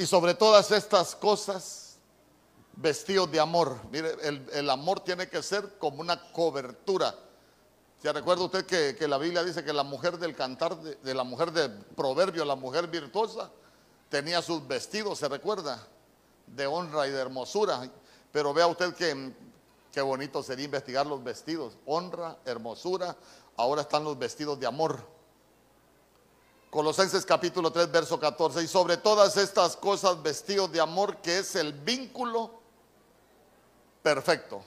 Y sobre todas estas cosas, vestidos de amor. Mire, el, amor tiene que ser como una cobertura. ¿Se recuerda usted que, la Biblia dice que la mujer del cantar, de, la mujer del proverbio, la mujer virtuosa, tenía sus vestidos, ¿se recuerda? De honra y de hermosura. Pero vea usted que qué bonito sería investigar los vestidos. Honra, hermosura. Ahora están los vestidos de amor. Colosenses capítulo 3, verso 14. Y sobre todas estas cosas vestidos de amor, que es el vínculo perfecto.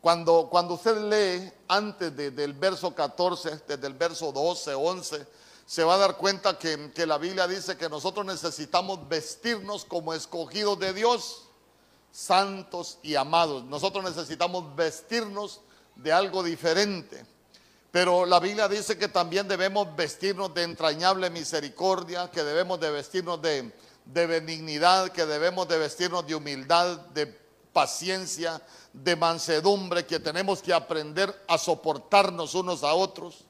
Cuando, cuando usted lee antes del verso 14, desde el verso 12, 11, se va a dar cuenta que, que la Biblia dice que nosotros necesitamos vestirnos como escogidos de Dios, santos y amados. Nosotros necesitamos vestirnos de algo diferente. Pero la Biblia dice que también debemos vestirnos de entrañable misericordia, que debemos de vestirnos de, benignidad, que debemos de vestirnos de humildad, de paciencia, de mansedumbre, que tenemos que aprender a soportarnos unos a otros.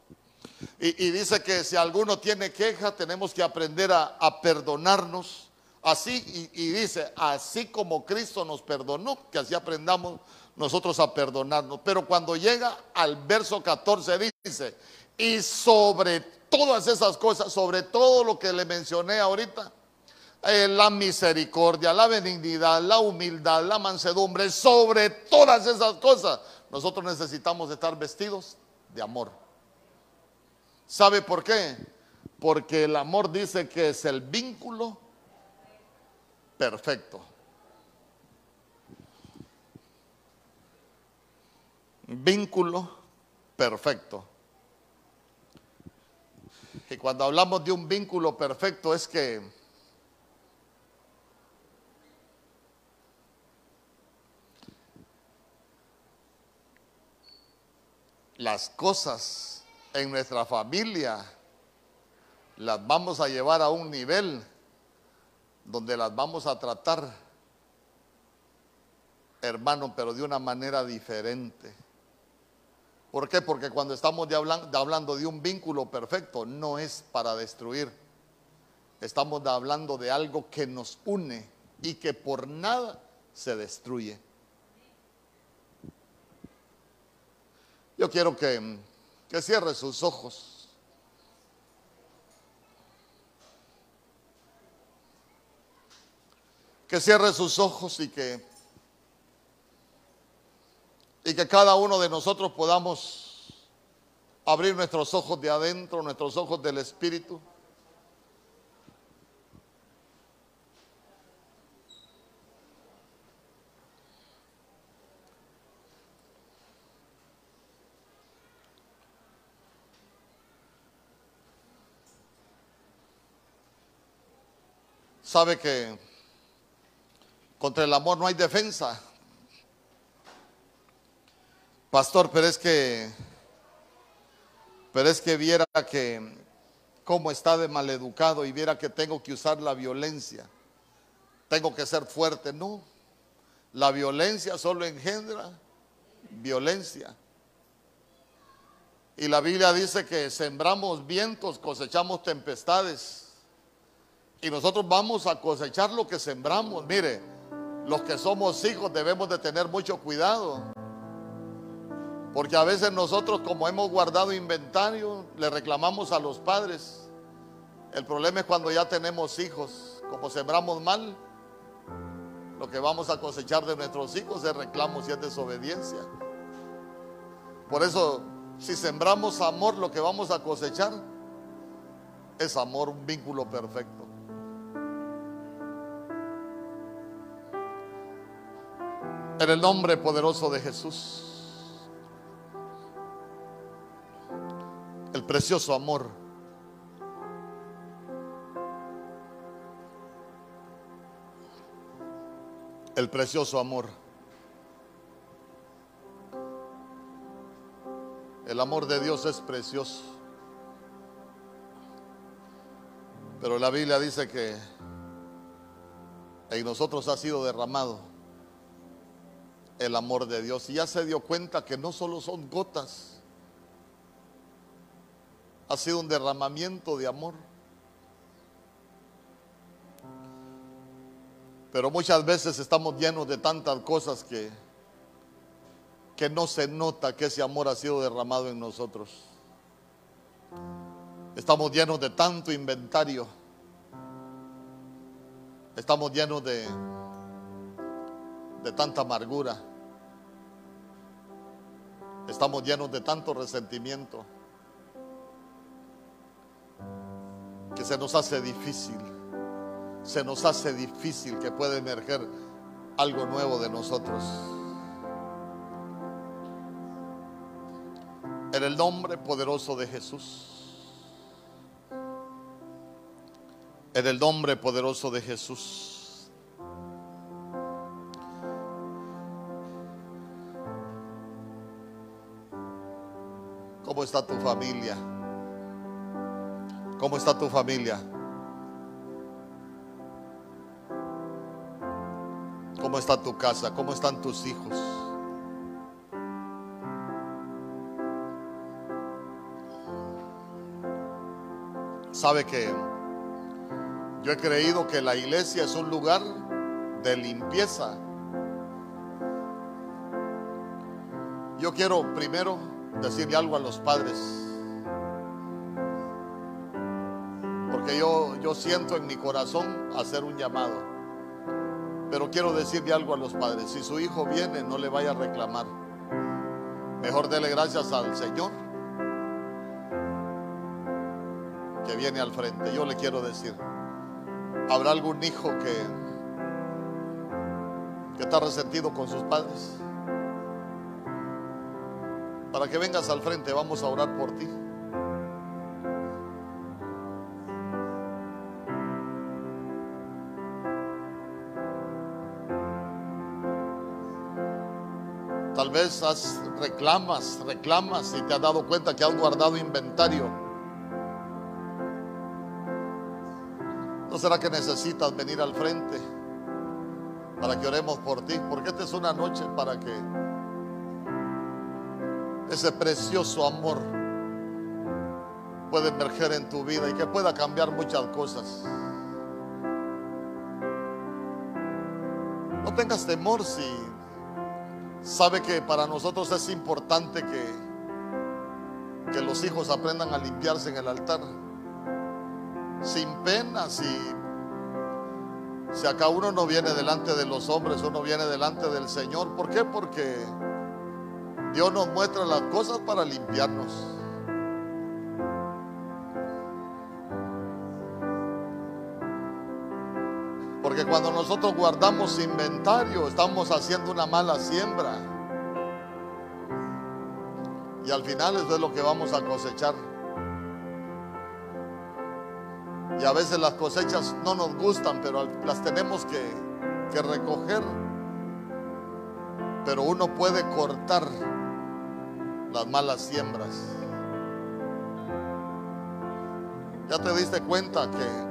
Y, dice que si alguno tiene queja, tenemos que aprender a, perdonarnos. Así, y, y dice, así como Cristo nos perdonó, que así aprendamos nosotros a perdonarnos. Pero cuando llega al verso 14 dice, y sobre todas esas cosas, sobre todo lo que le mencioné ahorita, eh, la misericordia, la benignidad, la humildad, la mansedumbre, sobre todas esas cosas, nosotros necesitamos estar vestidos de amor. ¿Sabe por qué? Porque el amor dice que es el vínculo perfecto. Vínculo perfecto. Y cuando hablamos de un vínculo perfecto es que las cosas en nuestra familia las vamos a llevar a un nivel donde las vamos a tratar, hermano, pero de una manera diferente. ¿Por qué? Porque cuando estamos hablando de un vínculo perfecto, no es para destruir. Estamos hablando de algo que nos une y que por nada se destruye. Yo quiero que, que cierre sus ojos. Que cierre sus ojos y que y que cada uno de nosotros podamos abrir nuestros ojos de adentro, nuestros ojos del Espíritu. Sabe que contra el amor no hay defensa. Pastor, pero es que, pero es que viera que cómo está de maleducado y viera que tengo que usar la violencia. Tengo que ser fuerte. No, la violencia solo engendra violencia. Y la Biblia dice que sembramos vientos, cosechamos tempestades. Y nosotros vamos a cosechar lo que sembramos. Mire, los que somos hijos debemos de tener mucho cuidado. Porque a veces nosotros como hemos guardado inventario, le reclamamos a los padres. El problema es cuando ya tenemos hijos, como sembramos mal, Lo que vamos a cosechar de nuestros hijos es reclamos y es desobediencia. Por eso, si sembramos amor, lo que vamos a cosechar es amor, un vínculo perfecto. En el nombre poderoso de Jesús. El precioso amor. El precioso amor. El amor de Dios es precioso. Pero la Biblia dice que en nosotros ha sido derramado el amor de Dios. Y ya se dio cuenta que no solo son gotas, ha sido un derramamiento de amor. Pero muchas veces estamos llenos de tantas cosas que, que no se nota que ese amor ha sido derramado en nosotros. Estamos llenos de tanto inventario. Estamos llenos de, de tanta amargura. Estamos llenos de tanto resentimiento que se nos hace difícil, se nos hace difícil que pueda emerger algo nuevo de nosotros. En el nombre poderoso de Jesús. En el nombre poderoso de Jesús. ¿Cómo está tu familia? ¿Cómo está tu familia? ¿Cómo está tu casa? ¿Cómo están tus hijos? Sabe que yo he creído que la iglesia es un lugar de limpieza. Yo quiero primero decirle algo a los padres. Porque yo, yo siento en mi corazón hacer un llamado. Pero quiero decirle algo a los padres. Si su hijo viene, no le vaya a reclamar. Mejor dele gracias al Señor que viene al frente. Yo le quiero decir, ¿habrá algún hijo que, que está resentido con sus padres? Para que vengas al frente, vamos a orar por ti. Vez reclamas, reclamas y te has dado cuenta que has guardado inventario. ¿No será que necesitas venir al frente para que oremos por ti? Porque esta es una noche para que ese precioso amor puede emerger en tu vida y que pueda cambiar muchas cosas. No tengas temor si sabe que para nosotros es importante que, que los hijos aprendan a limpiarse en el altar. Sin pena, si, si acá uno no viene delante de los hombres, uno viene delante del Señor. ¿Por qué? Porque Dios nos muestra las cosas para limpiarnos. Porque cuando nosotros guardamos inventario, estamos haciendo una mala siembra. Y al final eso es lo que vamos a cosechar. Y a veces las cosechas no nos gustan, pero las tenemos que, que recoger. Pero uno puede cortar las malas siembras. Ya te diste cuenta que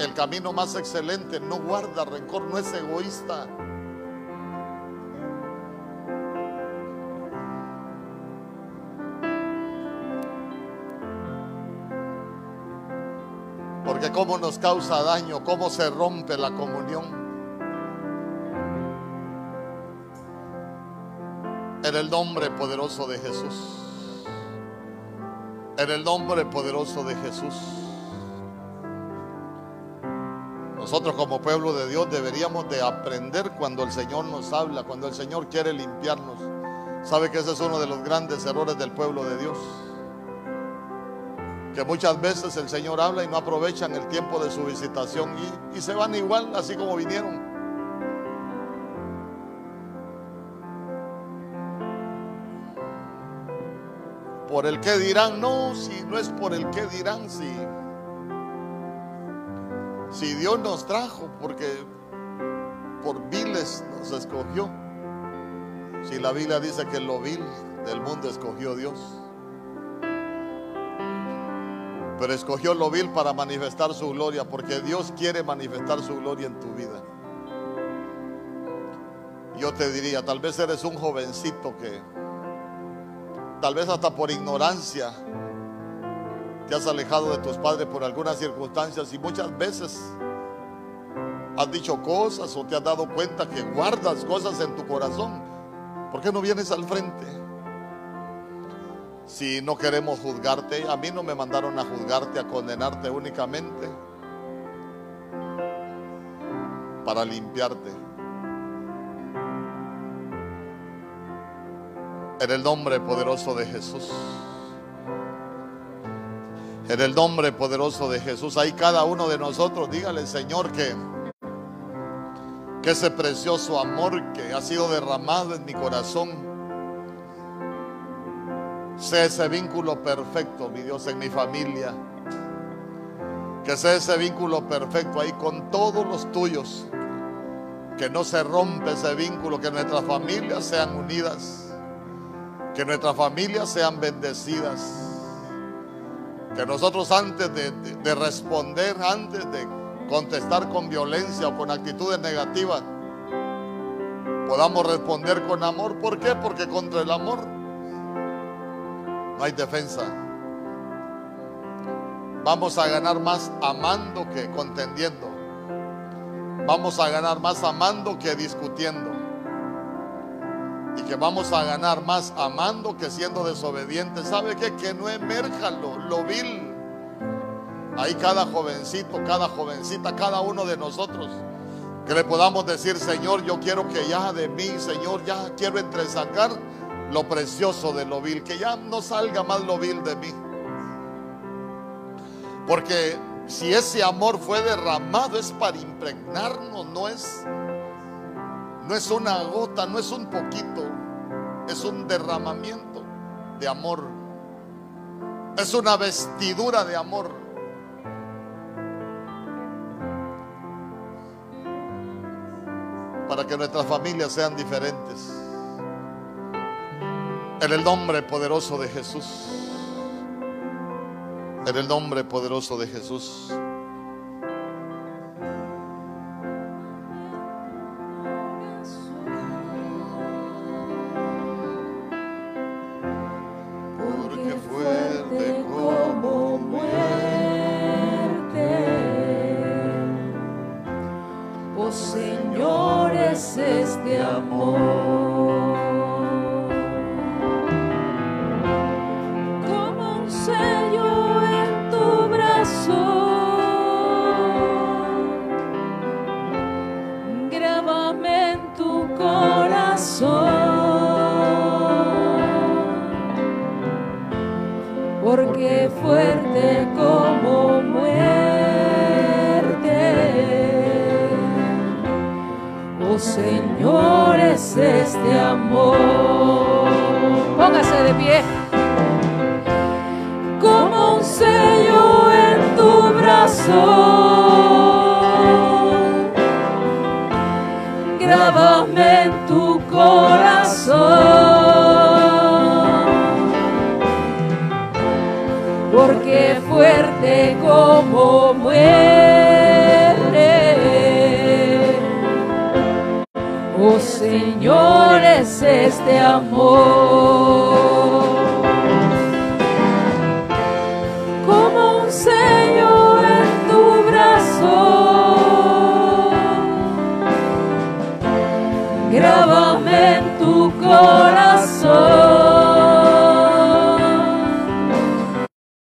el camino más excelente no guarda rencor, no es egoísta. Porque cómo nos causa daño, cómo se rompe la comunión. En el nombre poderoso de Jesús. En el nombre poderoso de Jesús. Nosotros como pueblo de Dios deberíamos de aprender cuando el Señor nos habla, cuando el Señor quiere limpiarnos. ¿Sabe que ese es uno de los grandes errores del pueblo de Dios? Que muchas veces el Señor habla y no aprovechan el tiempo de su visitación y, se van igual, así como vinieron. Por el que dirán, no, si no es por el que dirán, si, si Dios nos trajo, porque por viles nos escogió. Si la Biblia dice que lo vil del mundo escogió Dios. Pero escogió lo vil para manifestar su gloria, porque Dios quiere manifestar su gloria en tu vida. Yo te diría, tal vez eres un jovencito que tal vez hasta por ignorancia, te has alejado de tus padres por algunas circunstancias y muchas veces has dicho cosas o te has dado cuenta que guardas cosas en tu corazón. ¿Por qué no vienes al frente? Si no queremos juzgarte, a mí no me mandaron a juzgarte, a condenarte únicamente para limpiarte. En el nombre poderoso de Jesús. En el nombre poderoso de Jesús. Ahí cada uno de nosotros, dígale, Señor, que, que ese precioso amor que ha sido derramado en mi corazón sea ese vínculo perfecto, mi Dios, en mi familia. Que sea ese vínculo perfecto ahí con todos los tuyos. Que no se rompe ese vínculo, que nuestras familias sean unidas que nuestras familias sean bendecidas. Que nosotros antes de, responder, antes de contestar con violencia o con actitudes negativas, podamos responder con amor. ¿Por qué? Porque contra el amor no hay defensa. Vamos a ganar más amando que contendiendo. Vamos a ganar más amando que discutiendo y que vamos a ganar más amando que siendo desobedientes. ¿Sabe qué? Que no emerja lo, vil. Ahí cada jovencito, cada jovencita, cada uno de nosotros, que le podamos decir, Señor, yo quiero que ya de mí, Señor, ya quiero entresacar lo precioso de lo vil, que ya no salga más lo vil de mí. Porque si ese amor fue derramado es para impregnarnos, no es no es una gota, no es un poquito, es un derramamiento de amor. Es una vestidura de amor. Para que nuestras familias sean diferentes. En el nombre poderoso de Jesús. En el nombre poderoso de Jesús.